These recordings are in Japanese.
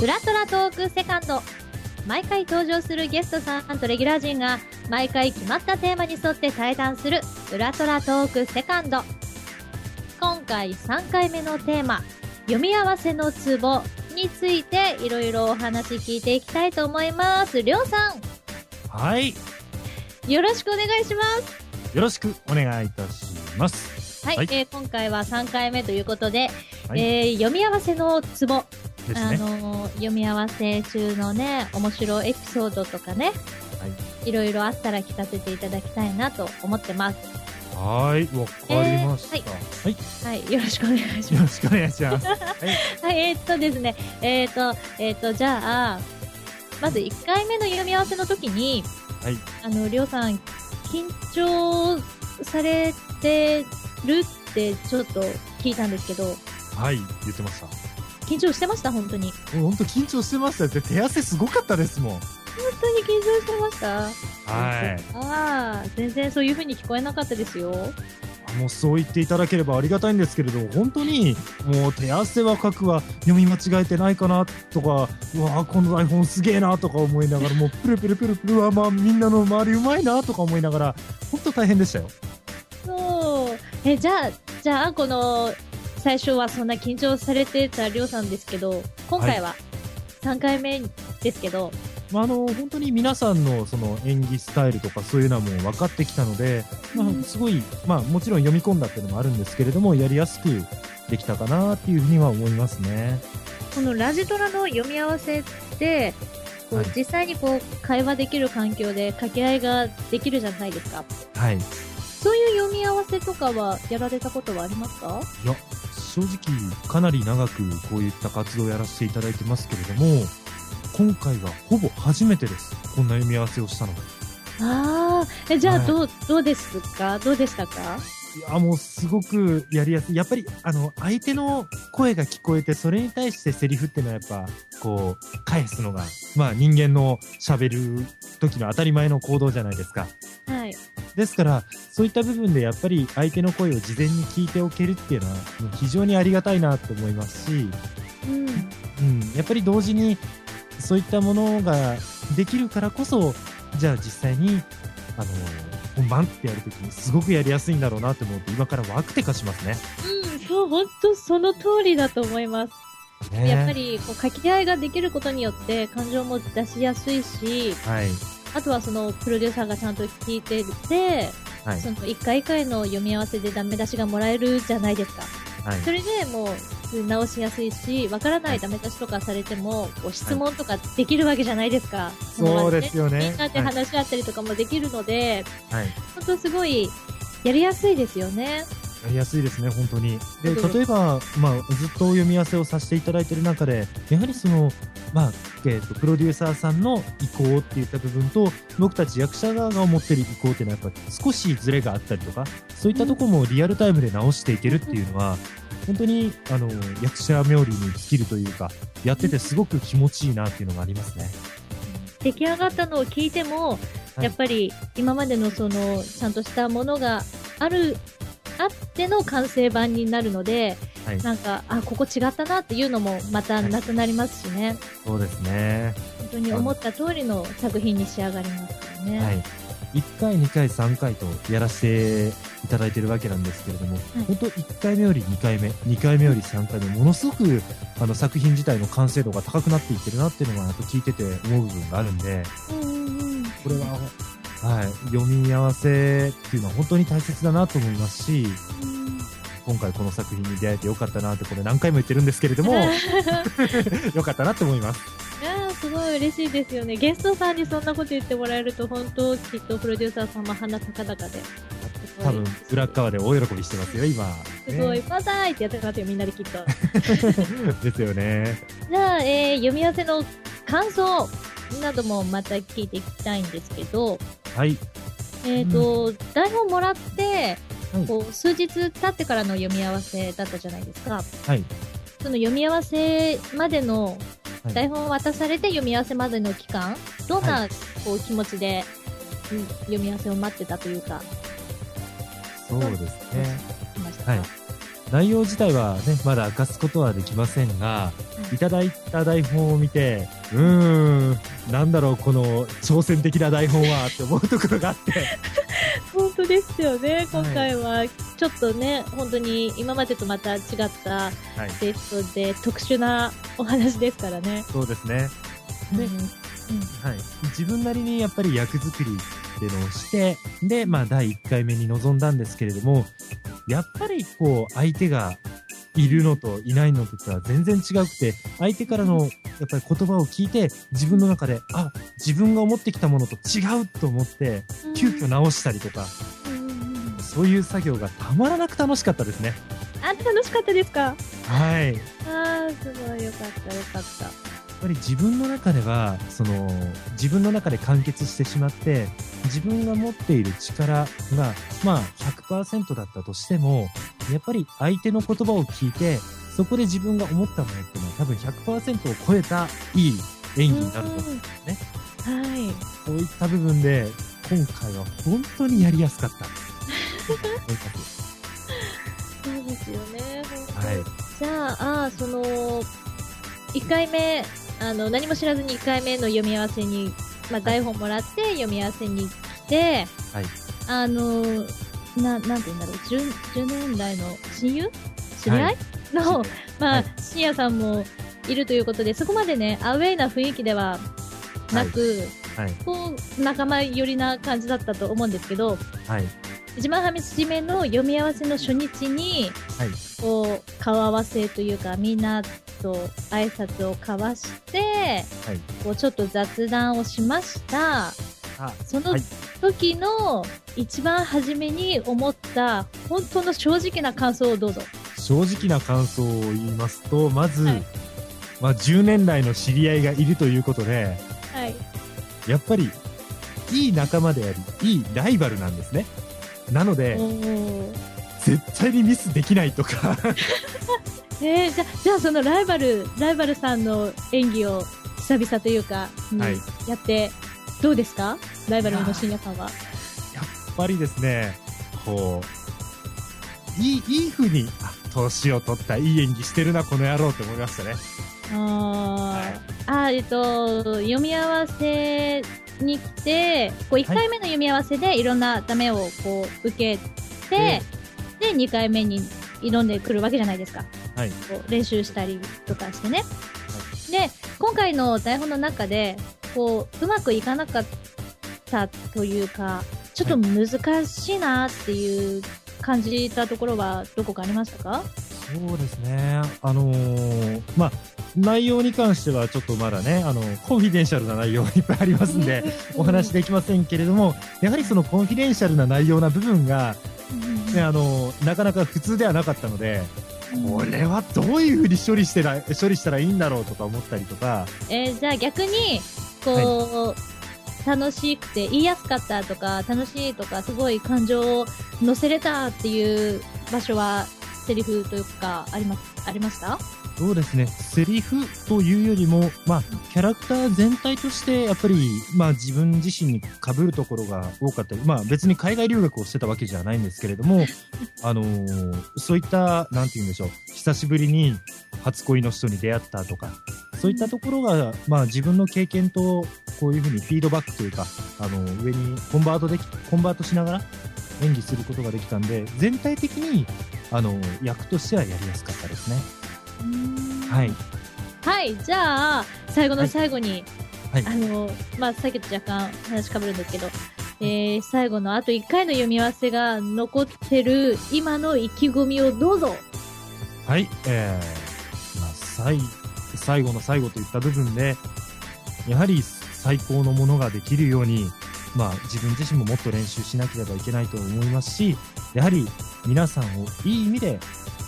ウラトラトークセカンド。毎回登場するゲストさんとレギュラー陣が毎回決まったテーマに沿って対談するウラトラトークセカンド。今回3回目のテーマ読み合わせのツボについていろいろお話聞いていきたいと思います。りょうさはい。んよろしくお願いします。よろしくお願いいたします。はい、はい。えー今回は3回目ということで、はい。えー読み合わせのツボあ。の読み合わせ中のね面白いエピソードとかねはい。いろいろあったら聞かせていただきたいなと思ってますはい。わかりました。えーはい。はいよろしくお願いしまよろしくお願いします。はい。す はいえーっとですねえーっとえーっとじゃあまず1回目の読み合わせの時にはい。あのりょうさん緊張されてるってちょっと聞いたんですけどはい。言ってました。緊張してました本当にもう本当緊張してましたよ。で手汗すごかったですもん。本当に緊張してましたはい。ああ、全然そういう風に聞こえなかったですよ。もうそう言っていただければありがたいんですけれど、本当にもう手汗はかくわ、読み間違えてないかなとか、うわこの台本すげえなとか思いながら、もうプルプルプルプルはまあみんなの周りうまいなとか思いながら、本当大変でしたよ。そう。え、じゃあ、じゃあ、この、最初はそんな緊張されてたりょうさんですけど、今回は3回目ですけど、まあ、あの本当に皆さんのその演技スタイルとかそういうのはもう分かってきたので、まうん。あ、すごい、まあ、もちろん読み込んだっていうのもあるんですけれどもやりやすくできたかなっていうふうには思いますね。このラジトラの読み合わせって、こうはい。実際にこう会話できる環境で掛け合いができるじゃないですか。はい、いそういう読み合わせとかはやられたことはありますか？や正直かなり長くこういった活動をやらせていただいてますけれども今回がほぼ初めてです。こんな読み合わせをしたのが。ああ、え、じゃあはい。どう、どうですか？どうでしたか？いやもうすごくやりやすい。やっぱりあの相手の声が聞こえてそれに対してセリフっていうのはやっぱこう返すのがまあ人間のしゃべる時の当たり前の行動じゃないですか。はい。ですからそういった部分でやっぱり相手の声を事前に聞いておけるっていうのは非常にありがたいなと思いますし、うん。うん、やっぱり同時にそういったものができるからこそじゃあ実際にあの本番ってやるときにすごくやりやすいんだろうなと思うと今からワクテカしますね。うん、そう、本当その通りだと思います。ねやっぱり、こう、掛け合いができることによって、感情も出しやすいし、はいあとはその、プロデューサーがちゃんと聞いてて、はいその、一回一回の読み合わせでダメ出しがもらえるじゃないですか。はいそれでもう、直しやすいし、わからないダメ出しとかされても、こう質問とかできるわけじゃないですか。そうですよねみんなで話し合ったりとかもできるので、はい本当すごい、やりやすいですよね。やりやすいですね本当に。でうん例えば、まあ、ずっと読み合わせをさせていただいている中でやはりその、まあえー、とプロデューサーさんの意向っていった部分と僕たち役者側が思っている意向っていうのはやっぱ少しズレがあったりとかそういったところもリアルタイムで直していけるっていうのは本当にあの役者冥利に尽きるというかやっててすごく気持ちいいなっていうのがありますね。出来上がったのを聞いても、はい。やっぱり今までのそのちゃんとしたものがあるあっての完成版になるので、はい。なんかあここ違ったなっていうのもまたなくなりますしね、そうですね。本当に思った通りの作品に仕上がりますよね。はい、1回、2回、3回とやらせていただいてるわけなんですけれども、本当、1回目より2回目、2回目より3回目、ものすごくあの作品自体の完成度が高くなっていってるなっていうのは、やっぱ聞いてて思う部分があるんで、うんうんうん。これは、はい、読み合わせっていうのは本当に大切だなと思いますし、今回この作品に出会えてよかったなって、これ何回も言ってるんですけれども、よかったなって思います。いやーすごい嬉しいですよね。ゲストさんにそんなこと言ってもらえると、本当、きっとプロデューサーさんも鼻高々で。多分、裏っ側で大喜びしてますよ、今。すごい、ねバザーイってやってますよ、みんなできっと。ですよね。じゃあ、えー読み合わせの感想などもまた聞いていきたいんですけど、はい。えっ、と、台本もらって、はいこう、数日経ってからの読み合わせだったじゃないですか。はい。その読み合わせまでの、はい台本を渡されて読み合わせまでの期間、どんな、はこう気持ちで、うん読み合わせを待ってたというか、そうですね。はい内容自体はね、まだ明かすことはできませんが、いただいた台本を見て、うーん、なんだろう、この挑戦的な台本はって思うところがあって、本当ですよね、今回は。ちょっとね、本当に今までとまた違ったはい、テイストで特殊なお話ですからね。そうですね。でうんはい、自分なりにやっぱり役作りっていうのをして、で、まあ、第1回目に臨んだんですけれども、やっぱりこう、相手がいるのといないのとは全然違くて、相手からのやっぱり言葉を聞いて、自分の中で、あ、自分が思ってきたものと違うと思って、急遽直したりとか、そういう作業がたまらなく楽しかったですね。あ、楽しかったですか？はい。やっあー、すごいよかったよかった。ぱり自分の中では、その、自分の中で完結してしまって、自分が持っている力が、まあ100%だったとしても、やっぱり相手の言葉を聞いて、そこで自分が思ったものっていうのは多分100%を超えたいい演技になると思うんですね。はい。そういった部分で、今回は本当にやりやすかった。そうですよね。はい。じゃあ、あーその、1回目、あの、何も知らずに1回目の読み合わせに、まあ、台本もらって読み合わせに来て、はいあの、な、なんて言うんだろう、10, 10年来の親友？知り合い、の、まあ、はい深夜さんもいるということで、そこまでね、アウェイな雰囲気ではなく、はい。こう、仲間寄りな感じだったと思うんですけど、はい。一番初めの読み合わせの初日に、はい。こう、顔合わせというか、みんなと挨拶を交わして、はい。こう、ちょっと雑談をしました。あ、そのはい時の一番初めに思った、本当の正直な感想をどうぞ。正直な感想を言いますと、まず、はいまあ、10年来の知り合いがいるということで、はい。やっぱり、いい仲間であり、いいライバルなんですね。なので、絶対にミスできないとか、えー、じゃ、じゃあそのライバル、ライバルさんの演技を久々というか、にはいやって、どうですか？ライバルの深夜さんは？やっぱりですね、こう、いい、いい風に、あ、年を取ったいい演技してるな、この野郎って思いましたね。あー、あーえっと、読み合わせに来て、こう1回目の読み合わせでいろんなダメをこう受けて、で、2回目に挑んでくるわけじゃないですか。はい。こう練習したりとかしてね。で、今回の台本の中で、こう、うまくいかなかったというか、ちょっと難しいなっていう感じたところはどこかありましたか？そうですね。あのーまあ、内容に関してはちょっとまだね、あの、 confidential な内容がいっぱいありますんで、お話できませんけれども、やはりその confidential な内容な部分が、ね、あの、なかなか普通ではなかったので、これはどういうふうに処理してら、処理したらいいんだろうとか思ったりとか、えーじゃあ逆に、こう、楽しくて言いやすかったとか、楽しいとか、すごい感情を乗せれたっていう場所は、セリフというか、あります、ありました？そうですね、セリフというよりも、まあ、キャラクター全体として、やっぱり、まあ、自分自身に被るところが多かったり、まあ、別に海外留学をしてたわけじゃないんですけれども、あのーそういった、なんて言うんでしょう、久しぶりに初恋の人に出会ったとか、そういったところが、まあ、自分の経験と、こういうふうにフィードバックというか、あの上にコンバートでき、コンバートしながら演技することができたんで、全体的に、あの役としてはやりやすかったですね。はい。はい、じゃあ、最後の最後に、はい。あの、まあ、さっきと若干話かぶるんですけど、えー、最後のあと1回の読み合わせが残ってる今の意気込みをどうぞ。はい、えー、まあ、最、最後の最後といった部分で、やはり最高のものができるように、まあ、自分自身ももっと練習しなければいけないと思いますし、やはり皆さんをいい意味で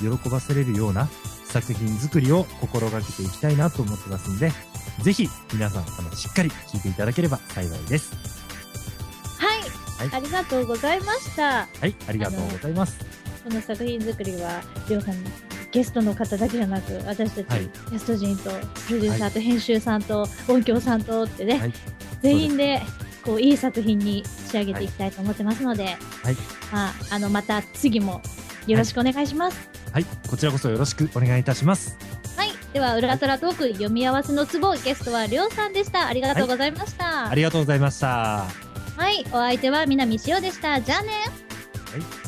喜ばせれるような作品作りを心がけていきたいなと思ってますんで、ぜひ皆さん、あの、しっかり聞いていただければ幸いです。はい、はいありがとうございました。はい、ありがとうございます。この作品作りは、りょうさん、ゲストの方だけじゃなく、私たち、はいキャスト陣と、プロデューサーと編集さんと、音響さんとってね、はい全員で、こう、いい作品に仕上げていきたいと思ってますので、はいまあ、あの、また次もよろしくお願いします。はい、こちらこそよろしくお願いいたします。はい。では、ウルトラトーク読み合わせのツボ、ゲストはりょうさんでした。ありがとうございました。ありがとうございました。はい。お相手は南しおでした。じゃあね。はい